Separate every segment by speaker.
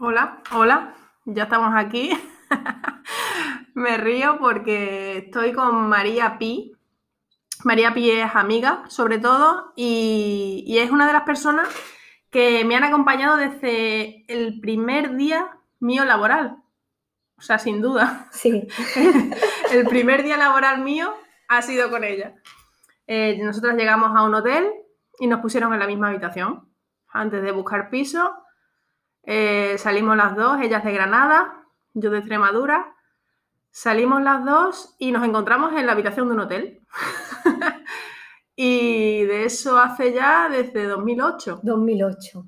Speaker 1: Hola, hola, ya estamos aquí. Me río porque estoy con María Pi. María Pi es amiga, sobre todo, y, y es una de las personas que me han acompañado desde el primer día mío laboral. O sea, sin duda.
Speaker 2: Sí.
Speaker 1: el primer día laboral mío ha sido con ella. Eh, nosotras llegamos a un hotel y nos pusieron en la misma habitación. Antes de buscar piso, eh, salimos las dos, ella es de Granada, yo de Extremadura. Salimos las dos y nos encontramos en la habitación de un hotel. y de eso hace ya desde 2008.
Speaker 2: 2008.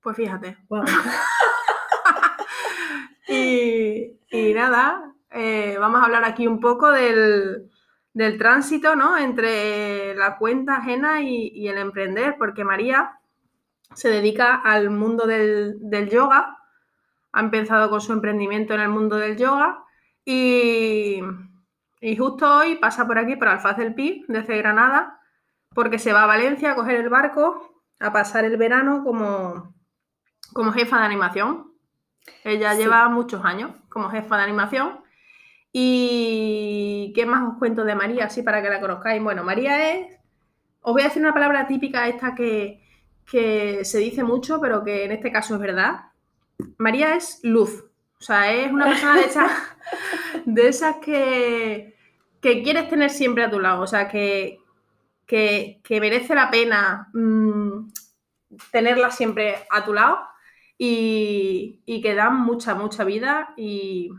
Speaker 1: Pues fíjate. y, y, nada, eh, vamos a hablar aquí un poco del, del tránsito ¿no? entre la cuenta ajena y, y, el emprender, porque María se dedica al mundo del, del, yoga, ha empezado con su emprendimiento en el mundo del yoga y, y justo hoy pasa por aquí, por Alfaz del Pi, desde Granada, porque se va a Valencia a coger el barco a pasar el verano como, como jefa de animación. Ella sí. lleva muchos años como jefa de animación. ¿Y qué más os cuento de María, así para que la conozcáis? Bueno, María es, os voy a decir una palabra típica esta que, que se dice mucho, pero que en este caso es verdad. María es luz. O sea, es una persona de esas, de esas que, que quieres tener siempre a tu lado. O sea, que, que, que merece la pena mmm, tenerla siempre a tu lado y, y, que dan mucha, mucha vida y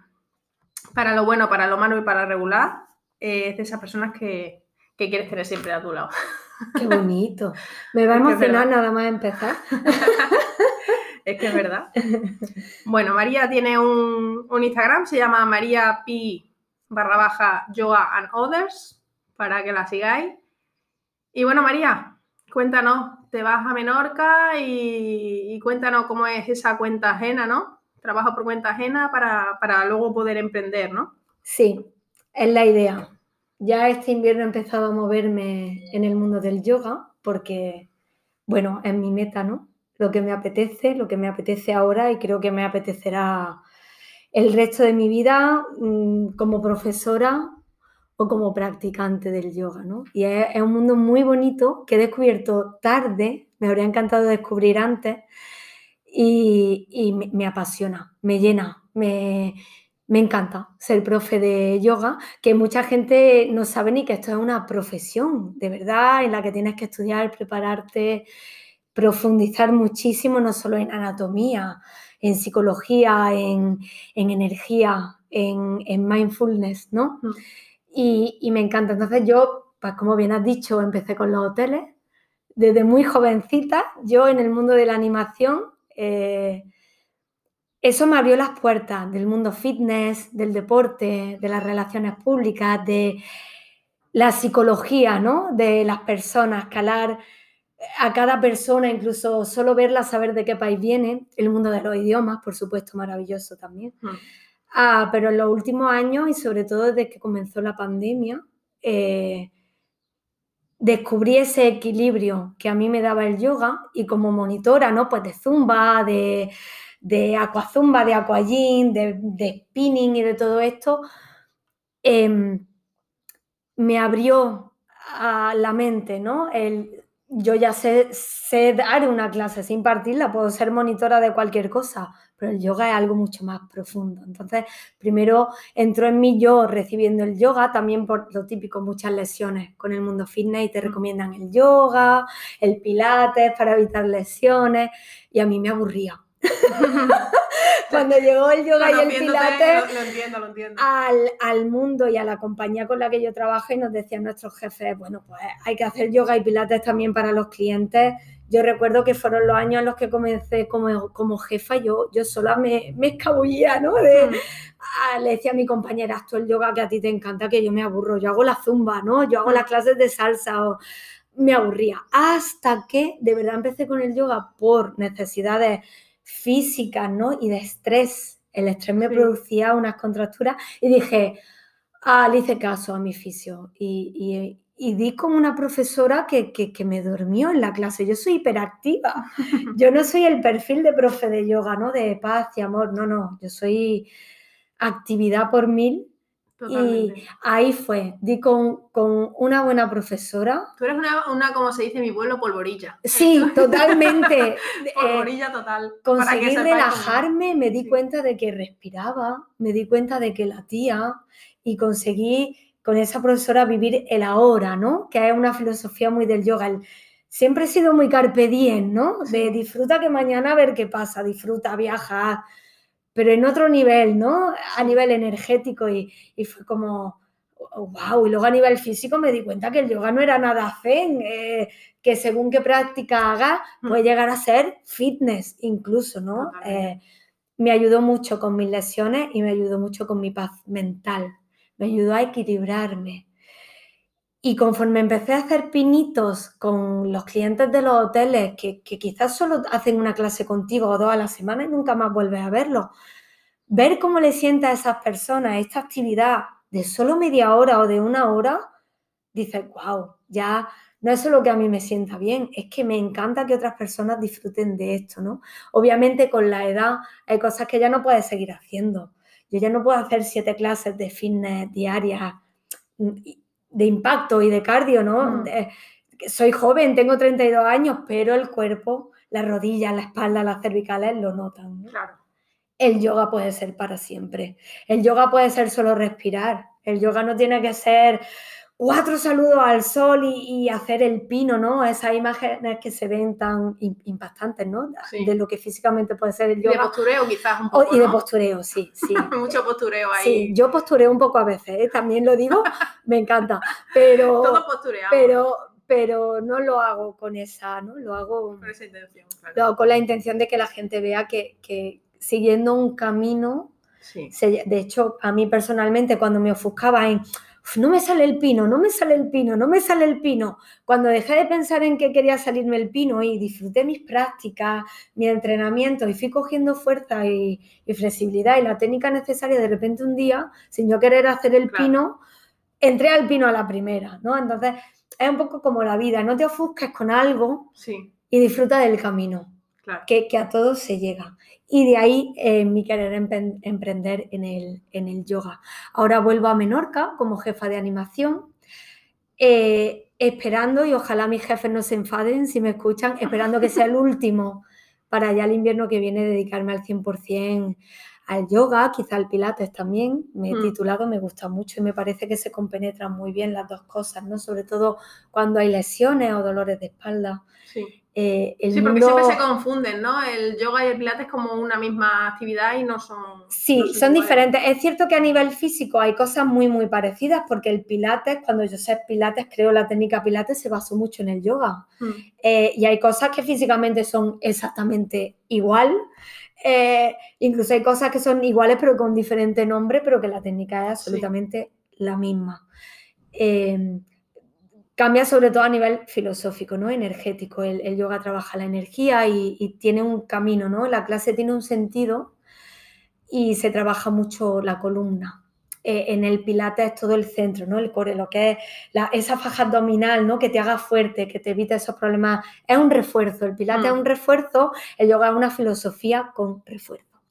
Speaker 1: para lo bueno, para lo malo y para regular, eh, es de esas personas que, que, quieres tener siempre a tu lado.
Speaker 2: Qué bonito. Me va a emocionar nada más empezar.
Speaker 1: es que es verdad. Bueno, María tiene un, un Instagram, se llama María Pi barra baja yoga and others, para que la sigáis. Y bueno, María, cuéntanos, te vas a Menorca y, y, cuéntanos cómo es esa cuenta ajena, ¿no? Trabajo por cuenta ajena para, para, luego poder emprender, ¿no?
Speaker 2: Sí, es la idea. Ya este invierno he empezado a moverme en el mundo del yoga porque, bueno, es mi meta, ¿no? Lo que me apetece, lo que me apetece ahora y creo que me apetecerá el resto de mi vida mmm, como profesora o como practicante del yoga, ¿no? Y es, un mundo muy bonito que he descubierto tarde, me habría encantado descubrir antes, y, y me, me, apasiona, me llena, me, me, encanta ser profe de yoga, que mucha gente no sabe ni que esto es una profesión, de verdad, en la que tienes que estudiar, prepararte, profundizar muchísimo, no solo en anatomía, en psicología, en, en energía, en, en, mindfulness, ¿no? Mm y, y, me encanta. Entonces yo, pues como bien has dicho, empecé con los hoteles. Desde muy jovencita, yo en el mundo de la animación, eh, eso me abrió las puertas del mundo fitness, del deporte, de las relaciones públicas, de la psicología, ¿no? De las personas, calar a cada persona, incluso solo verla, saber de qué país viene, el mundo de los idiomas, por supuesto, maravilloso también. Mm. Ah, pero en los últimos años y sobre todo desde que comenzó la pandemia, eh, descubrí ese equilibrio que a mí me daba el yoga y como monitora, ¿no? Pues de zumba, de, de aquazumba, de aquagym, de, spinning y de todo esto, eh, me abrió a la mente, ¿no? Yo ya sé, sé dar una clase sin partirla, puedo ser monitora de cualquier cosa, pero el yoga es algo mucho más profundo. Entonces, primero entró en mí yo recibiendo el yoga, también por lo típico, muchas lesiones con el mundo fitness y te recomiendan el yoga, el pilates para evitar lesiones, y a mí me aburría. Cuando llegó el yoga y el pilates
Speaker 1: lo, lo entiendo, lo entiendo.
Speaker 2: Al, al, mundo y a la compañía con la que yo trabajo y nos decían nuestros jefes, bueno, pues hay que hacer yoga y pilates también para los clientes. Yo recuerdo que fueron los años en los que comencé como, como jefa, yo, yo sola me, me escabullía, ¿no? De, mm. a, le decía a mi compañera, esto el yoga que a ti te encanta, que yo me aburro, yo hago la zumba, ¿no? Yo hago las clases de salsa o me aburría. Hasta que de verdad empecé con el yoga por necesidades físicas, ¿no? Y de estrés. El estrés me sí. producía unas contracturas y dije, ah, le hice caso a mi fisio y, y, y di como una profesora que, que, me durmió en la clase. Yo soy hiperactiva. Yo no soy el perfil de profe de yoga, ¿no? De paz y amor. No, no. Yo soy actividad por mil. Y ahí fue, di con, con, una buena profesora.
Speaker 1: Tú eres una, una, como se dice en mi pueblo, polvorilla.
Speaker 2: Sí, totalmente.
Speaker 1: polvorilla total.
Speaker 2: Conseguí relajarme, me di cuenta de que respiraba, me di cuenta de que latía y conseguí con esa profesora vivir el ahora, ¿no? Que es una filosofía muy del yoga. siempre he sido muy carpe diem, ¿no? De disfruta que mañana a ver qué pasa, disfruta, viaja, pero en otro nivel, ¿no? A nivel energético y, fue como, wow, y luego a nivel físico me di cuenta que el yoga no era nada zen, eh, que según qué práctica haga mm. puede llegar a ser fitness incluso, ¿no? Eh, me ayudó mucho con mis lesiones y me ayudó mucho con mi paz mental me ayudó a equilibrarme. Y conforme empecé a hacer pinitos con los clientes de los hoteles, que, quizás solo hacen una clase contigo o dos a la semana y nunca más vuelves a verlos, ver cómo le sienta a esas personas esta actividad de solo media hora o de una hora, dices, wow, ya no es solo que a mí me sienta bien, es que me encanta que otras personas disfruten de esto, ¿no? Obviamente con la edad hay cosas que ya no puedes seguir haciendo. Yo ya no puedo hacer siete clases de fitness diarias mm, de impacto y de cardio, ¿no? Mm. soy joven, tengo 32 años, pero el cuerpo, las rodillas, la espalda, las cervicales lo notan.
Speaker 1: Claro.
Speaker 2: El yoga puede ser para siempre. El yoga puede ser solo respirar. El yoga no tiene que ser cuatro saludos al sol y, hacer el pino, ¿no? Esas imágenes que se ven tan impactantes, ¿no? De lo que físicamente puede ser el yoga.
Speaker 1: Y de postureo quizás un poco,
Speaker 2: Y de postureo, sí, sí.
Speaker 1: Mucho postureo ahí.
Speaker 2: Sí, yo postureo un poco a veces, ¿eh? también lo digo, me encanta, pero...
Speaker 1: Todo postureado.
Speaker 2: Pero, pero no lo hago con esa, ¿no? Lo hago...
Speaker 1: Con esa intención,
Speaker 2: Lo hago con la intención de que la gente vea que, que siguiendo un camino... Sí. de hecho, a mí personalmente cuando me ofuscaba en no me sale el pino, no me sale el pino, no me sale el pino. Cuando dejé de pensar en que quería salirme el pino y disfruté mis prácticas, mi entrenamiento y fui cogiendo fuerza y, flexibilidad y la técnica necesaria, de repente un día, sin yo querer hacer el pino, entré al pino a la primera, ¿no? Entonces, es un poco como la vida, no te ofusques con algo y disfruta del camino, que, que, a todos se llega. Y de ahí eh, mi querer emprender en el, en el, yoga. Ahora vuelvo a Menorca como jefa de animación, eh, esperando, y ojalá mis jefes no se enfaden si me escuchan, esperando que sea el último para ya el invierno que viene dedicarme al 100% al yoga, quizá al pilates también. Me he mm. titulado, me gusta mucho y me parece que se compenetran muy bien las dos cosas, ¿no? Sobre todo cuando hay lesiones o dolores de espalda.
Speaker 1: Sí. Eh, sí, porque siempre se confunden, ¿no? El yoga y el pilates como una misma actividad y no son...
Speaker 2: Sí, son, diferentes. Es cierto que a nivel físico hay cosas muy, muy parecidas porque el pilates, cuando yo sé pilates, creo la técnica pilates se basó mucho en el yoga. Mm. Eh, y hay cosas que físicamente son exactamente igual. Eh, incluso hay cosas que son iguales pero con diferente nombre, pero que la técnica es absolutamente la misma. Eh, cambia sobre todo a nivel filosófico, ¿no? Energético. El, yoga trabaja la energía y, tiene un camino, ¿no? La clase tiene un sentido y se trabaja mucho la columna. Eh, en el pilates es todo el centro, ¿no? El core, lo que es esa faja abdominal, ¿no? Que te haga fuerte, que te evite esos problemas. Es un refuerzo. El pilates es mm. un refuerzo, el yoga es una filosofía con refuerzo.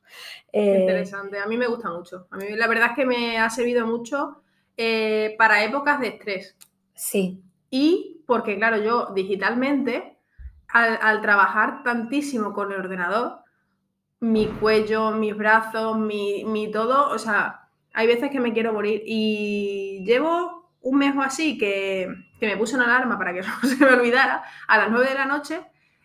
Speaker 1: Eh, interesante. A mí me gusta mucho. A mí la verdad es que me ha servido mucho eh, para épocas de estrés.
Speaker 2: Sí.
Speaker 1: Y porque, claro, yo digitalmente, al, trabajar tantísimo con el ordenador, mi cuello, mis brazos, mi, mi, todo, o sea, hay veces que me quiero morir. Y llevo un mes o así que, me puse una alarma para que no se me olvidara, a las 9 de la noche,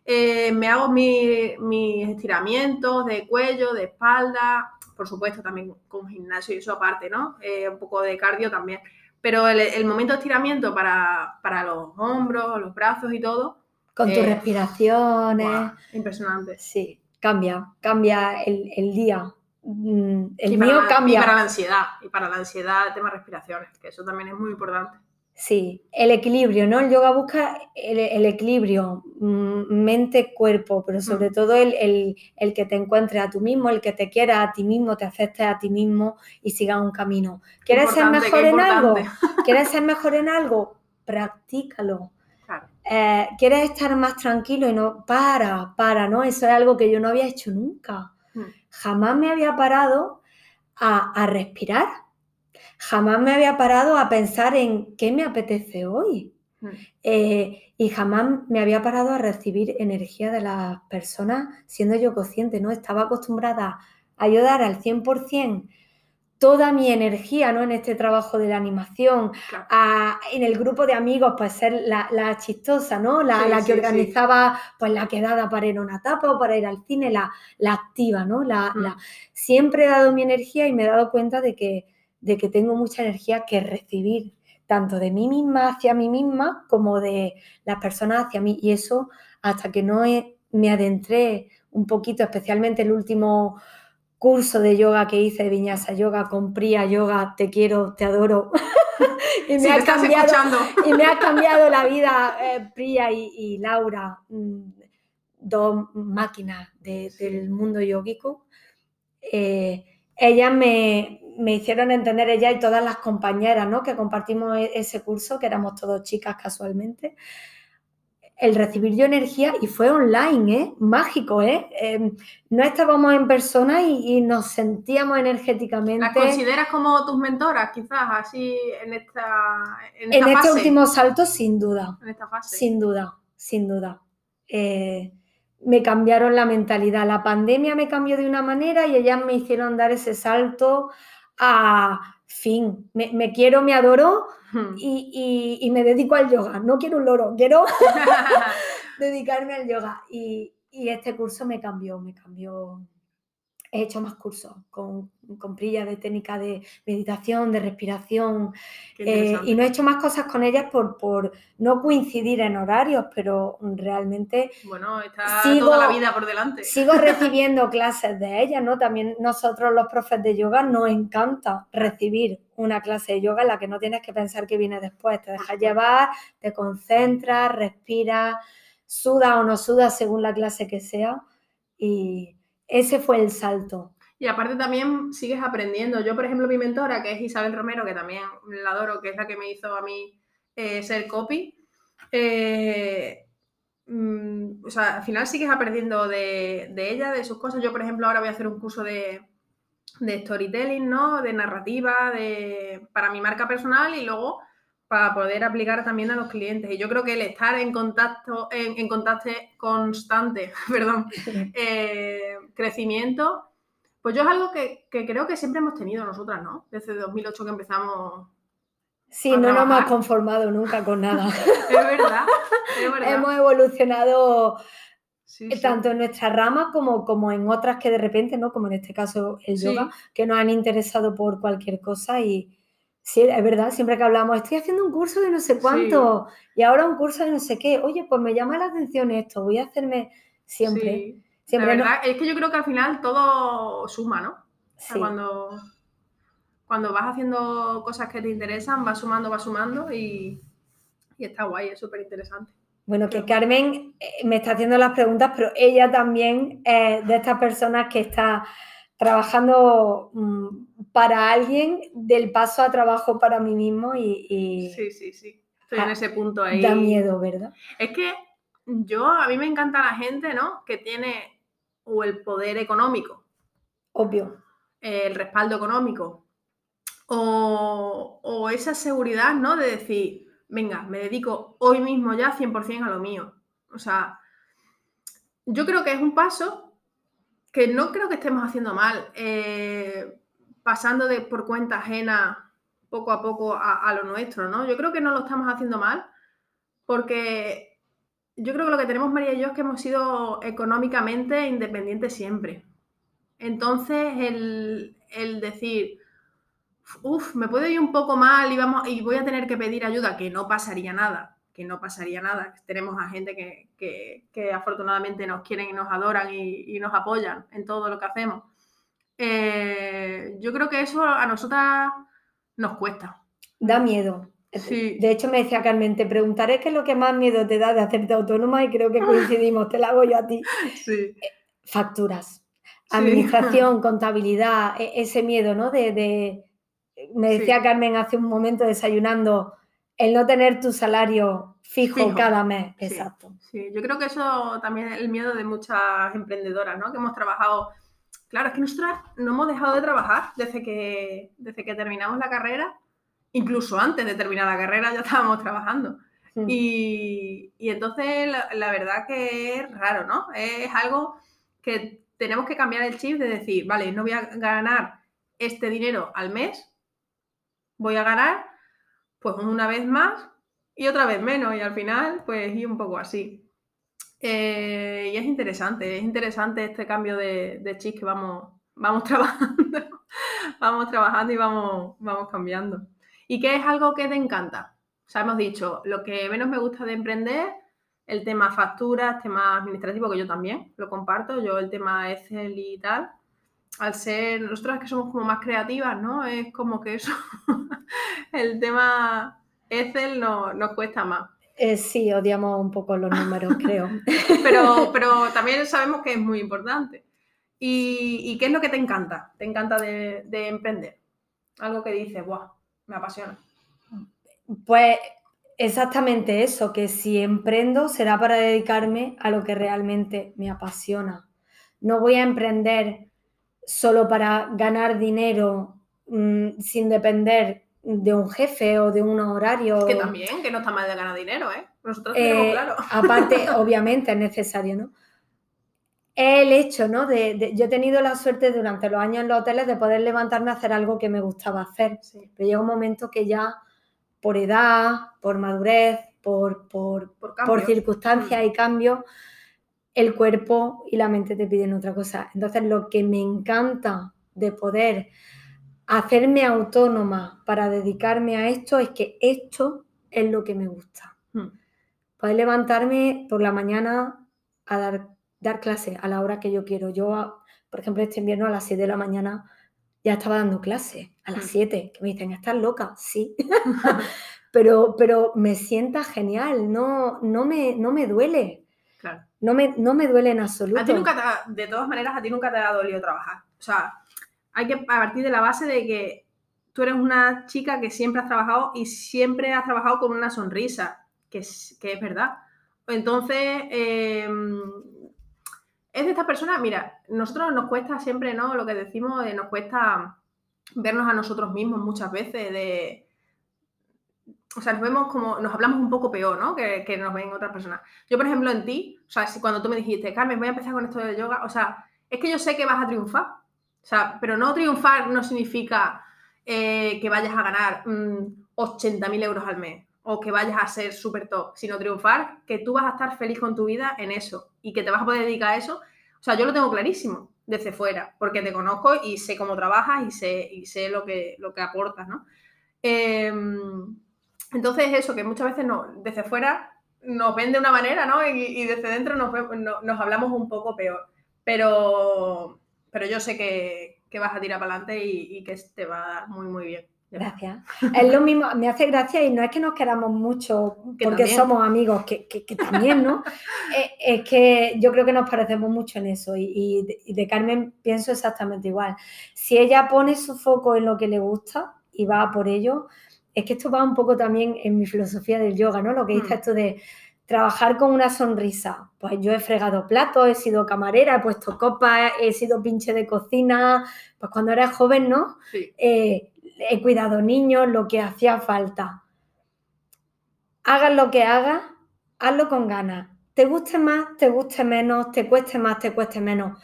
Speaker 1: eh, me hago mis estiramientos de cuello, de espalda, por supuesto también con gimnasio y eso aparte, ¿no? Eh, un poco de cardio también. Pero el, momento de estiramiento para, los hombros, los brazos y todo.
Speaker 2: Con tus eh, respiraciones.
Speaker 1: impresionante.
Speaker 2: Sí, cambia, cambia el, día. Mm, el mío cambia.
Speaker 1: Y para la ansiedad, y para la ansiedad, el tema de respiraciones, que eso también es muy importante.
Speaker 2: Sí, el equilibrio, ¿no? El yoga busca el, equilibrio, mm, mente-cuerpo, pero sobre mm. todo el, que te encuentres a tú mismo, el que te quiera a ti mismo, te aceptes a ti mismo y sigas un camino. ¿Quieres ser mejor en algo? ¿Quieres ser mejor en algo? practícalo.
Speaker 1: Claro.
Speaker 2: Eh, ¿Quieres estar más tranquilo y no? Para, para, ¿no? Eso es algo que yo no había hecho nunca.
Speaker 1: Mm.
Speaker 2: Jamás me había parado a, a respirar. Jamás me había parado a pensar en qué me apetece hoy.
Speaker 1: Mm.
Speaker 2: Eh, y jamás me había parado a recibir energía de las personas siendo yo consciente, ¿no? Estaba acostumbrada a ayudar al 100% toda mi energía, ¿no? En este trabajo de la animación,
Speaker 1: Claro.
Speaker 2: a- en el grupo de amigos, pues ser la, la chistosa, ¿no? La,
Speaker 1: Sí,
Speaker 2: la
Speaker 1: sí,
Speaker 2: que
Speaker 1: sí.
Speaker 2: organizaba pues la quedada para ir a una tapa o para ir al cine, la, la activa, ¿no? La,
Speaker 1: Mm.
Speaker 2: la- Siempre he dado mi energía y me he dado cuenta de que, de que tengo mucha energía que recibir, tanto de mí misma hacia mí misma como de las personas hacia mí. Y eso hasta que no he- me adentré un poquito, especialmente el último curso de yoga que hice de Viñasa Yoga con Priya Yoga, te quiero, te adoro. y, me ha cambiado,
Speaker 1: escuchando.
Speaker 2: y me ha cambiado la vida eh, Priya y, y Laura, mm, dos máquinas de- del mundo yógico. Eh, ellas me, me hicieron entender, ella y todas las compañeras ¿no? que compartimos e- ese curso, que éramos todos chicas casualmente, el recibir yo energía y fue online, ¿eh? mágico, ¿eh? Eh, no estábamos en persona y, y nos sentíamos energéticamente.
Speaker 1: ¿Las consideras como tus mentoras, quizás, así en esta, en
Speaker 2: En
Speaker 1: esta
Speaker 2: este
Speaker 1: fase?
Speaker 2: último salto, sin duda,
Speaker 1: En esta fase.
Speaker 2: sin duda, sin duda. Eh, me cambiaron la mentalidad. La pandemia me cambió de una manera y ellas me hicieron dar ese salto a fin. Me, me quiero, me adoro y, y- y me dedico al yoga. No quiero un loro, quiero dedicarme al yoga. Y, y este curso me cambió, me cambió. He hecho más cursos con, con de técnica de meditación, de respiración, eh, y no he hecho más cosas con ellas por, por no coincidir en horarios, pero realmente
Speaker 1: Bueno, está
Speaker 2: sigo-
Speaker 1: toda la vida por delante.
Speaker 2: sigo recibiendo clases de ellas, ¿no? También nosotros los profes de yoga nos encanta recibir una clase de yoga en la que no tienes que pensar que viene después, te dejas llevar, te concentras, respiras, sudas o no sudas según la clase que sea y ese fue el salto.
Speaker 1: Y aparte también sigues aprendiendo. Yo, por ejemplo, mi mentora, que es Isabel Romero, que también la adoro, que es la que me hizo a mí eh, ser copy, eh, mm, o sea, al final sigues aprendiendo de, de ella, de sus cosas. Yo, por ejemplo, ahora voy a hacer un curso de, de storytelling, ¿no? De narrativa, de, para mi marca personal y luego para poder aplicar también a los clientes. Y yo creo que el estar en contacto, en, en contacto constante, perdón, eh, crecimiento, pues yo es algo que, que creo que siempre hemos tenido nosotras, ¿no? Desde 2008 que empezamos.
Speaker 2: Sí, no nos hemos conformado nunca con nada.
Speaker 1: Es verdad, es verdad.
Speaker 2: hemos evolucionado
Speaker 1: Sí, sí.
Speaker 2: tanto en nuestra rama como, como en otras que de repente, ¿no? Como en este caso el
Speaker 1: Sí.
Speaker 2: yoga, que nos han interesado por cualquier cosa y sí, es verdad, siempre que hablamos, estoy haciendo un curso de no sé cuánto y ahora un curso de no sé qué, oye, pues me llama la atención esto, voy a hacerme siempre,
Speaker 1: Sí.
Speaker 2: siempre,
Speaker 1: la
Speaker 2: ¿no?
Speaker 1: verdad es que yo creo que al final todo suma, ¿no? O sea,
Speaker 2: Sí.
Speaker 1: cuando, cuando vas haciendo cosas que te interesan, vas sumando, vas sumando y, y está guay, es súper interesante.
Speaker 2: Bueno, que Carmen eh, me está haciendo las preguntas, pero ella también es de estas personas que está trabajando mm, para alguien del paso a trabajo para mí mismo y, y
Speaker 1: Sí, sí, sí. Estoy en ese punto ahí.
Speaker 2: da miedo, ¿verdad?
Speaker 1: Es que yo, a mí me encanta la gente, ¿no? Que tiene o el poder económico,
Speaker 2: Obvio.
Speaker 1: eh, el respaldo económico, o, o esa seguridad, ¿no? De decir, venga, me dedico hoy mismo ya 100% a lo mío. O sea, yo creo que es un paso que no creo que estemos haciendo mal, eh, pasando de por cuenta ajena poco a poco a, a lo nuestro, ¿no? Yo creo que no lo estamos haciendo mal porque yo creo que lo que tenemos María y yo es que hemos sido económicamente independientes siempre. Entonces, el, el decir, uff, me puedo ir un poco mal y, vamos, y voy a tener que pedir ayuda, que no pasaría nada, que no pasaría nada. Tenemos a gente que, que- que afortunadamente nos quieren y nos adoran y, y nos apoyan en todo lo que hacemos. Eh, yo creo que eso a nosotras nos cuesta.
Speaker 2: Da miedo.
Speaker 1: Sí.
Speaker 2: De hecho, me decía Carmen, te preguntaré qué es lo que más miedo te da de hacerte autónoma y creo que coincidimos, te la hago yo a ti.
Speaker 1: Sí.
Speaker 2: Facturas,
Speaker 1: Sí.
Speaker 2: administración, contabilidad, e- ese miedo, ¿no? De, de- me decía. Carmen hace un momento desayunando, el no tener tu salario fijo,
Speaker 1: Fijo,
Speaker 2: cada mes.
Speaker 1: sí.
Speaker 2: Exacto.
Speaker 1: Sí, yo creo que eso también es el miedo de muchas emprendedoras, ¿no? Que hemos trabajado. Claro, es que nosotras no hemos dejado de trabajar desde que, desde que terminamos la carrera. Incluso antes de terminar la carrera ya estábamos trabajando.
Speaker 2: Mm.
Speaker 1: Y, y entonces la, la verdad que es raro, ¿no? Es algo que tenemos que cambiar el chip de decir, vale, no voy a ganar este dinero al mes, voy a ganar pues una vez más y otra vez menos y al final pues y un poco así. Eh, y es interesante, es interesante este cambio de, de chip que vamos, vamos trabajando, vamos trabajando y vamos, vamos cambiando. ¿Y qué es algo que te encanta? O sea, hemos dicho, lo que menos me gusta de emprender, el tema facturas, tema administrativo, que yo también lo comparto, yo el tema Excel y tal, al ser, nosotras que somos como más creativas, ¿no? Es como que eso, el tema Excel no, nos cuesta más.
Speaker 2: Eh, sí, odiamos un poco los números, creo.
Speaker 1: Pero, pero también sabemos que es muy importante. ¿Y, y qué es lo que te encanta? ¿Te encanta de, de emprender? Algo que dices, ¡buah! Me apasiona.
Speaker 2: Pues exactamente eso, que si emprendo será para dedicarme a lo que realmente me apasiona. No voy a emprender solo para ganar dinero mm, sin depender de un jefe o de un horario.
Speaker 1: Que también, que no está mal de ganar dinero, ¿eh? Nosotros
Speaker 2: Eh,
Speaker 1: tenemos claro.
Speaker 2: aparte, obviamente es necesario, ¿no? El hecho, ¿no? De, de- yo he tenido la suerte durante los años en los hoteles de poder levantarme a hacer algo que me gustaba hacer.
Speaker 1: Sí,
Speaker 2: Pero llega un momento que ya por edad, por madurez, por, por,
Speaker 1: por
Speaker 2: circunstancias y cambios, el cuerpo y la mente te piden otra cosa. Entonces, lo que me encanta de poder hacerme autónoma para dedicarme a esto es que esto es lo que me gusta.
Speaker 1: Mm.
Speaker 2: Poder levantarme por la mañana a dar, dar clase a la hora que yo quiero. Yo, por ejemplo, este invierno a las 7 de la mañana ya estaba dando clase, a las
Speaker 1: Mm.
Speaker 2: 7, que me dicen, ¿estás loca? Sí. pero, pero me sienta genial, no, no, me, no me duele. No me, no me duele en absoluto.
Speaker 1: A ti nunca te de todas maneras, a ti nunca te ha dolido trabajar. O sea, hay que partir de la base de que tú eres una chica que siempre has trabajado y siempre has trabajado con una sonrisa, que es, que es verdad. Entonces, eh, es de estas personas, mira, nosotros nos cuesta siempre, ¿no? Lo que decimos, nos cuesta vernos a nosotros mismos muchas veces, de... O sea, nos vemos como, nos hablamos un poco peor, ¿no? Que, que nos ven otras personas. Yo, por ejemplo, en ti, o sea, si cuando tú me dijiste, Carmen, voy a empezar con esto del yoga, o sea, es que yo sé que vas a triunfar. O sea, pero no triunfar no significa eh, que vayas a ganar mm, 80.000 euros al mes o que vayas a ser súper top, sino triunfar que tú vas a estar feliz con tu vida en eso y que te vas a poder dedicar a eso. O sea, yo lo tengo clarísimo desde fuera, porque te conozco y sé cómo trabajas y sé, y sé lo, que, lo que aportas, ¿no? Eh, entonces, eso, que muchas veces no, desde fuera nos ven de una manera, ¿no? Y, y desde dentro nos, no- nos hablamos un poco peor. Pero, pero yo sé que, que vas a tirar para adelante y, y que te va a dar muy, muy bien.
Speaker 2: Gracias. Es lo mismo, me hace gracia y no es que nos queramos mucho
Speaker 1: Que
Speaker 2: porque
Speaker 1: también.
Speaker 2: somos amigos, que, que- que también, ¿no? Eh, es que yo creo que nos parecemos mucho en eso y, y de, y de Carmen pienso exactamente igual. Si ella pone su foco en lo que le gusta y va por ello, es que esto va un poco también en mi filosofía del yoga, ¿no? Lo que dice
Speaker 1: Mm.
Speaker 2: esto de trabajar con una sonrisa. Pues yo he fregado platos, he sido camarera, he puesto copas, he sido pinche de cocina, pues cuando eres joven, ¿no?
Speaker 1: Sí,
Speaker 2: eh, he cuidado niños, lo que hacía falta. Hagas lo que hagas, hazlo con ganas. Te guste más, te guste menos, te cueste más, te cueste menos.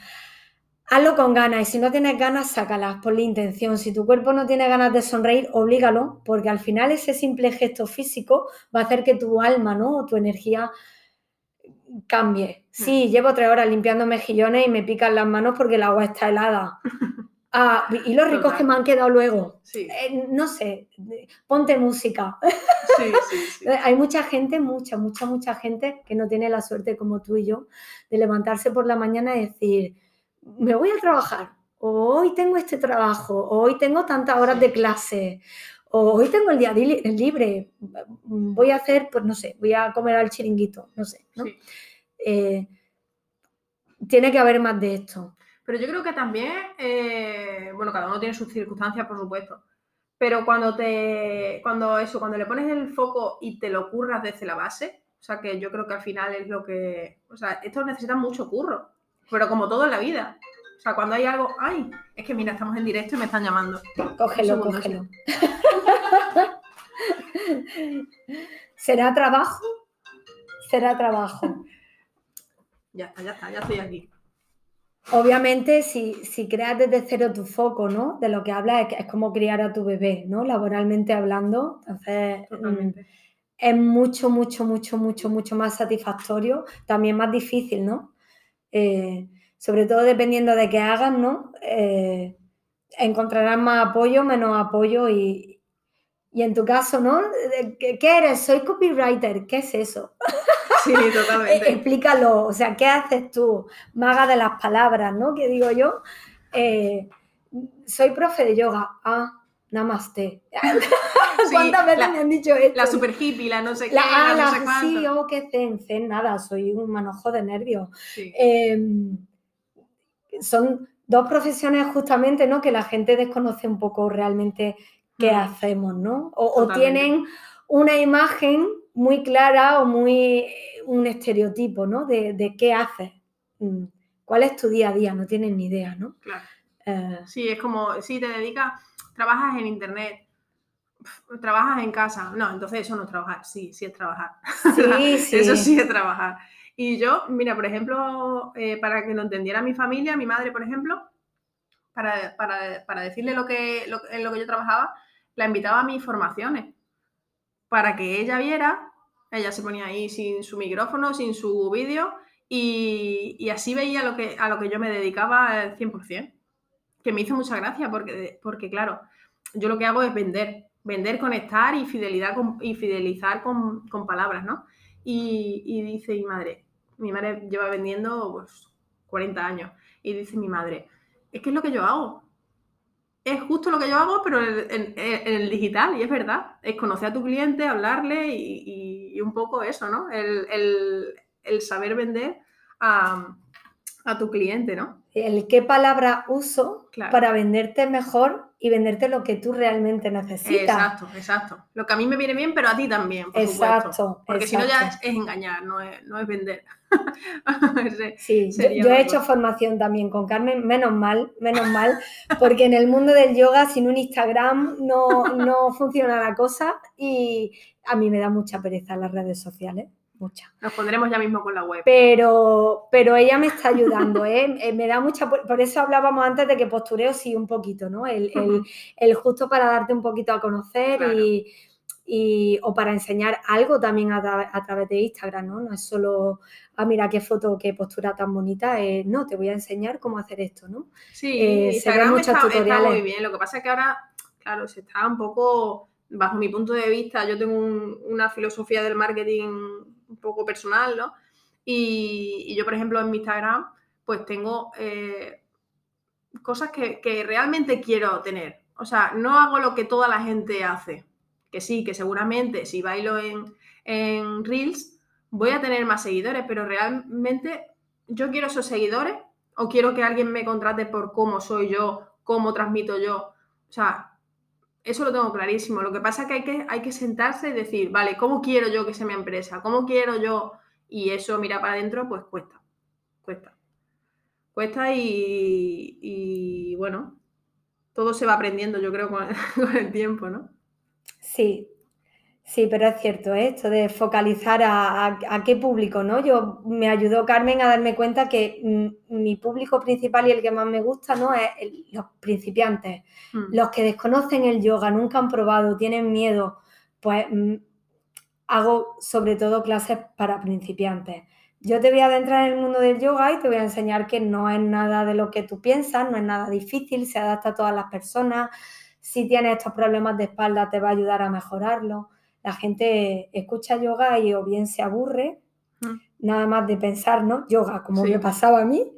Speaker 2: Hazlo con ganas y si no tienes ganas, sácalas por la intención. Si tu cuerpo no tiene ganas de sonreír, oblígalo, porque al final ese simple gesto físico va a hacer que tu alma, ¿no? O tu energía cambie. Sí, llevo tres horas limpiando mejillones y me pican las manos porque el agua está helada. Ah, y los ricos
Speaker 1: Total.
Speaker 2: que me han quedado luego.
Speaker 1: sí,
Speaker 2: Eh, no sé, ponte música.
Speaker 1: sí, sí, sí.
Speaker 2: Hay mucha gente, mucha, mucha, mucha gente que no tiene la suerte como tú y yo de levantarse por la mañana y decir, me voy a trabajar, o hoy tengo este trabajo, o hoy tengo tantas horas de clase, o hoy tengo el día libre, voy a hacer, pues no sé, voy a comer al chiringuito, no sé. ¿no?
Speaker 1: Sí.
Speaker 2: Eh, tiene que haber más de esto.
Speaker 1: Pero yo creo que también, eh, bueno, cada uno tiene sus circunstancias, por supuesto. pero cuando te, cuando eso, cuando le pones el foco y te lo curras desde la base, o sea que yo creo que al final es lo que, o sea, esto necesita mucho curro, pero como todo en la vida. O sea, cuando hay algo, ay, es que mira, estamos en directo y me están llamando.
Speaker 2: Cógelo, cógelo. ¿Será trabajo? Será trabajo.
Speaker 1: Ya está, ya está, ya estoy aquí.
Speaker 2: Obviamente, si, si, creas desde cero tu foco, ¿no? De lo que hablas es, es como criar a tu bebé, ¿no? Laboralmente hablando. Entonces, mm, es mucho, mucho, mucho, mucho, mucho más satisfactorio, también más difícil, ¿no? Eh, sobre todo dependiendo de qué hagas, ¿no? Eh, encontrarás más apoyo, menos apoyo y, y en tu caso, ¿no? ¿Qué, eres? Soy copywriter, ¿qué es eso?
Speaker 1: Sí, totalmente.
Speaker 2: Explícalo, o sea, ¿qué haces tú? Maga de las palabras, ¿no? Que digo yo. Eh, soy profe de yoga. Ah, namaste. ¿Cuántas veces me han dicho esto?
Speaker 1: La super hippie, la no sé qué,
Speaker 2: la,
Speaker 1: no sé
Speaker 2: Sí, oh, qué zen, zen, nada, soy un manojo de nervios. Em, son dos profesiones justamente, ¿no? Que la gente desconoce un poco realmente qué mm. hacemos, ¿no? O, tienen una imagen muy clara o muy un estereotipo, ¿no? De, qué haces. Mm, ¿Cuál es tu día a día? No tienen ni idea, ¿no?
Speaker 1: Claro. Eh, sí, es como, si te dedicas, trabajas en internet, trabajas en casa. No, entonces eso no es trabajar. Sí, sí es trabajar. Sí, sí. Eso sí es trabajar. Y yo, mira, por ejemplo, eh, para que lo entendiera mi familia, mi madre, por ejemplo, para, para, decirle lo que, en lo que yo trabajaba, la invitaba a mis formaciones para que ella viera, ella se ponía ahí sin su micrófono, sin su vídeo y, así veía lo que, a lo que yo me dedicaba al 100%, que me hizo mucha gracia porque, porque claro, yo lo que hago es vender, vender, conectar y, fidelidad y fidelizar con, palabras, ¿no? Y, dice mi madre, mi madre lleva vendiendo pues 40 años, y dice mi madre, es que es lo que yo hago, es justo lo que yo hago, pero en, el digital, y es verdad. Es conocer a tu cliente, hablarle y, un poco eso, ¿no? El, saber vender a, tu cliente, ¿no?
Speaker 2: El qué palabra uso para venderte mejor y venderte lo que tú realmente necesitas.
Speaker 1: Exacto, exacto. Lo que a mí me viene bien, pero a ti también. Por exacto. Porque si no ya es, engañar, no es, no es vender.
Speaker 2: sí, yo, he hecho formación también con Carmen, menos mal, menos mal, porque en el mundo del yoga sin un Instagram no, no funciona la cosa y a mí me da mucha pereza las redes sociales mucha.
Speaker 1: Nos pondremos ya mismo con la web.
Speaker 2: Pero, pero ella me está ayudando, ¿eh? eh me da mucha... Por eso hablábamos antes de que postureo sí un poquito, ¿no? El, justo para darte un poquito a conocer y, o para enseñar algo también a, través de Instagram, ¿no? No es solo, ah, mira qué foto, qué postura tan bonita, eh, no, te voy a enseñar cómo hacer esto, ¿no?
Speaker 1: Sí, eh, Instagram está, está, muy bien, lo que pasa es que ahora, claro, se está un poco, bajo mi punto de vista, yo tengo una filosofía del marketing un poco personal, ¿no? Y, yo, por ejemplo, en mi Instagram, pues tengo eh, cosas que, realmente quiero tener. O sea, no hago lo que toda la gente hace. Que sí, que seguramente si bailo en, en Reels voy a tener más seguidores, pero realmente yo quiero esos seguidores o quiero que alguien me contrate por cómo soy yo, cómo transmito yo. O sea, eso lo tengo clarísimo. Lo que pasa es que hay, que hay que sentarse y decir, vale, ¿cómo quiero yo que sea mi empresa? ¿Cómo quiero yo? Y eso, mira para adentro, pues cuesta. Cuesta. Cuesta y, bueno, todo se va aprendiendo, yo creo, con con el tiempo, ¿no?
Speaker 2: Sí, Sí, pero es cierto, ¿eh? esto de focalizar a, qué público, ¿no? Yo me ayudó Carmen a darme cuenta que mm, mi público principal y el que más me gusta, ¿no? Es los principiantes, mm. los que desconocen el yoga, nunca han probado, tienen miedo, pues mm, hago sobre todo clases para principiantes. Yo te voy a adentrar en el mundo del yoga y te voy a enseñar que no es nada de lo que tú piensas, no es nada difícil, se adapta a todas las personas. Si tienes estos problemas de espalda, te va a ayudar a mejorarlo la gente escucha yoga y o bien se aburre, mm. nada más de pensar, ¿no? Yoga, como me pasaba a mí,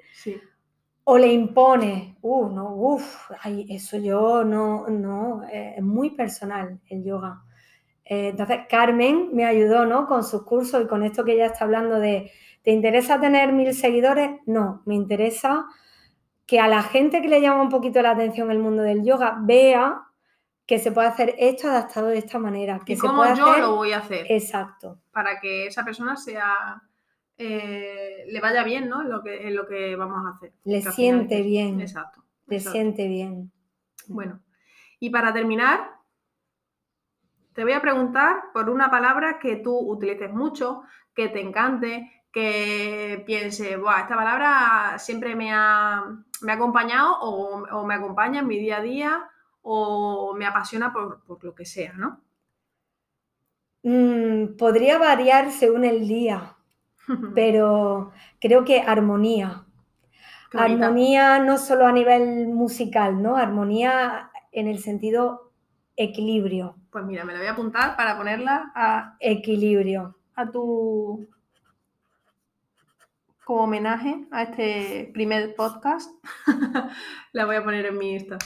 Speaker 2: o le impone, uh, no, uff, eso yo no, no, eh, es muy personal el yoga. Eh, entonces, Carmen me ayudó, ¿no? Con sus cursos y con esto que ella está hablando de, ¿te interesa tener mil seguidores? No, me interesa que a la gente que le llama un poquito la atención el mundo del yoga vea que se puede hacer esto adaptado de esta manera. Que
Speaker 1: y
Speaker 2: se
Speaker 1: cómo
Speaker 2: puede
Speaker 1: yo
Speaker 2: hacer...
Speaker 1: lo voy a hacer
Speaker 2: Exacto.
Speaker 1: para que esa persona sea eh, le vaya bien, ¿no? En lo que, en lo que vamos a hacer.
Speaker 2: Le siente
Speaker 1: final
Speaker 2: bien.
Speaker 1: Exacto.
Speaker 2: Le
Speaker 1: exacto.
Speaker 2: siente bien.
Speaker 1: Bueno, y para terminar, te voy a preguntar por una palabra que tú utilices mucho, que te encante, que piense, Buah, esta palabra siempre me ha, me ha acompañado o, o me acompaña en mi día a día o me apasiona por, por lo que sea, ¿no?
Speaker 2: Mm, podría variar según el día, pero creo que armonía. Armonía no solo a nivel musical, ¿no? Armonía en el sentido equilibrio.
Speaker 1: Pues mira, me la voy a apuntar para ponerla a,
Speaker 2: Equilibrio.
Speaker 1: a tu como homenaje a este primer podcast. la voy a poner en mi Insta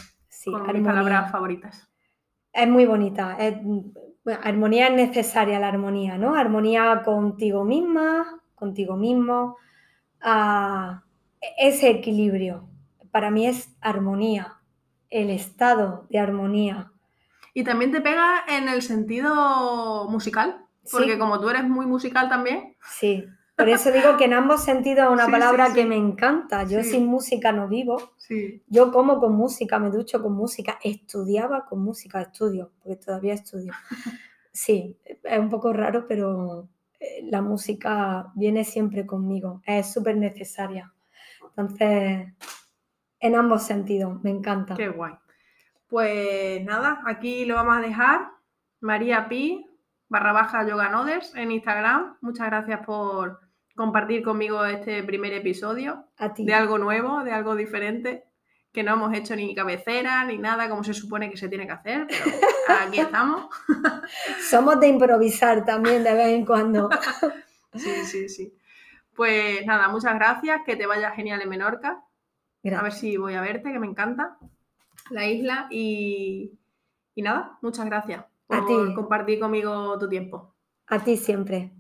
Speaker 2: Sí,
Speaker 1: mis palabras favoritas.
Speaker 2: Es muy bonita. es- bueno, armonía es necesaria la armonía, ¿no? Armonía contigo misma, contigo mismo. ah, ese equilibrio. Para mí es armonía. El estado de armonía.
Speaker 1: Y también te pega en el sentido musical, porque
Speaker 2: Sí.
Speaker 1: como tú eres muy musical también,
Speaker 2: Sí. Por eso digo que en ambos sentidos es una
Speaker 1: Sí, sí,
Speaker 2: palabra que me encanta. Yo sin música no vivo. Yo como con música, me ducho con música, estudiaba con música, estudio, porque todavía estudio. Sí, es un poco raro, pero eh, la música viene siempre conmigo, es súper necesaria. Entonces, en ambos sentidos, me encanta.
Speaker 1: Qué guay. Pues nada, aquí lo vamos a dejar. María Pi, barra baja Yoga Noders en Instagram. Muchas gracias por compartir conmigo este primer episodio
Speaker 2: A ti.
Speaker 1: de algo nuevo, de algo diferente, que no hemos hecho ni cabecera ni nada como se supone que se tiene que hacer, pero aquí estamos.
Speaker 2: Somos de improvisar también de vez en cuando.
Speaker 1: Sí, sí, sí. Pues nada, muchas gracias, que te vaya genial en Menorca. A ver
Speaker 2: Gracias.
Speaker 1: si voy a verte, que me encanta la isla. Y, y nada, muchas gracias
Speaker 2: A
Speaker 1: por
Speaker 2: ti.
Speaker 1: compartir conmigo tu tiempo.
Speaker 2: A ti siempre.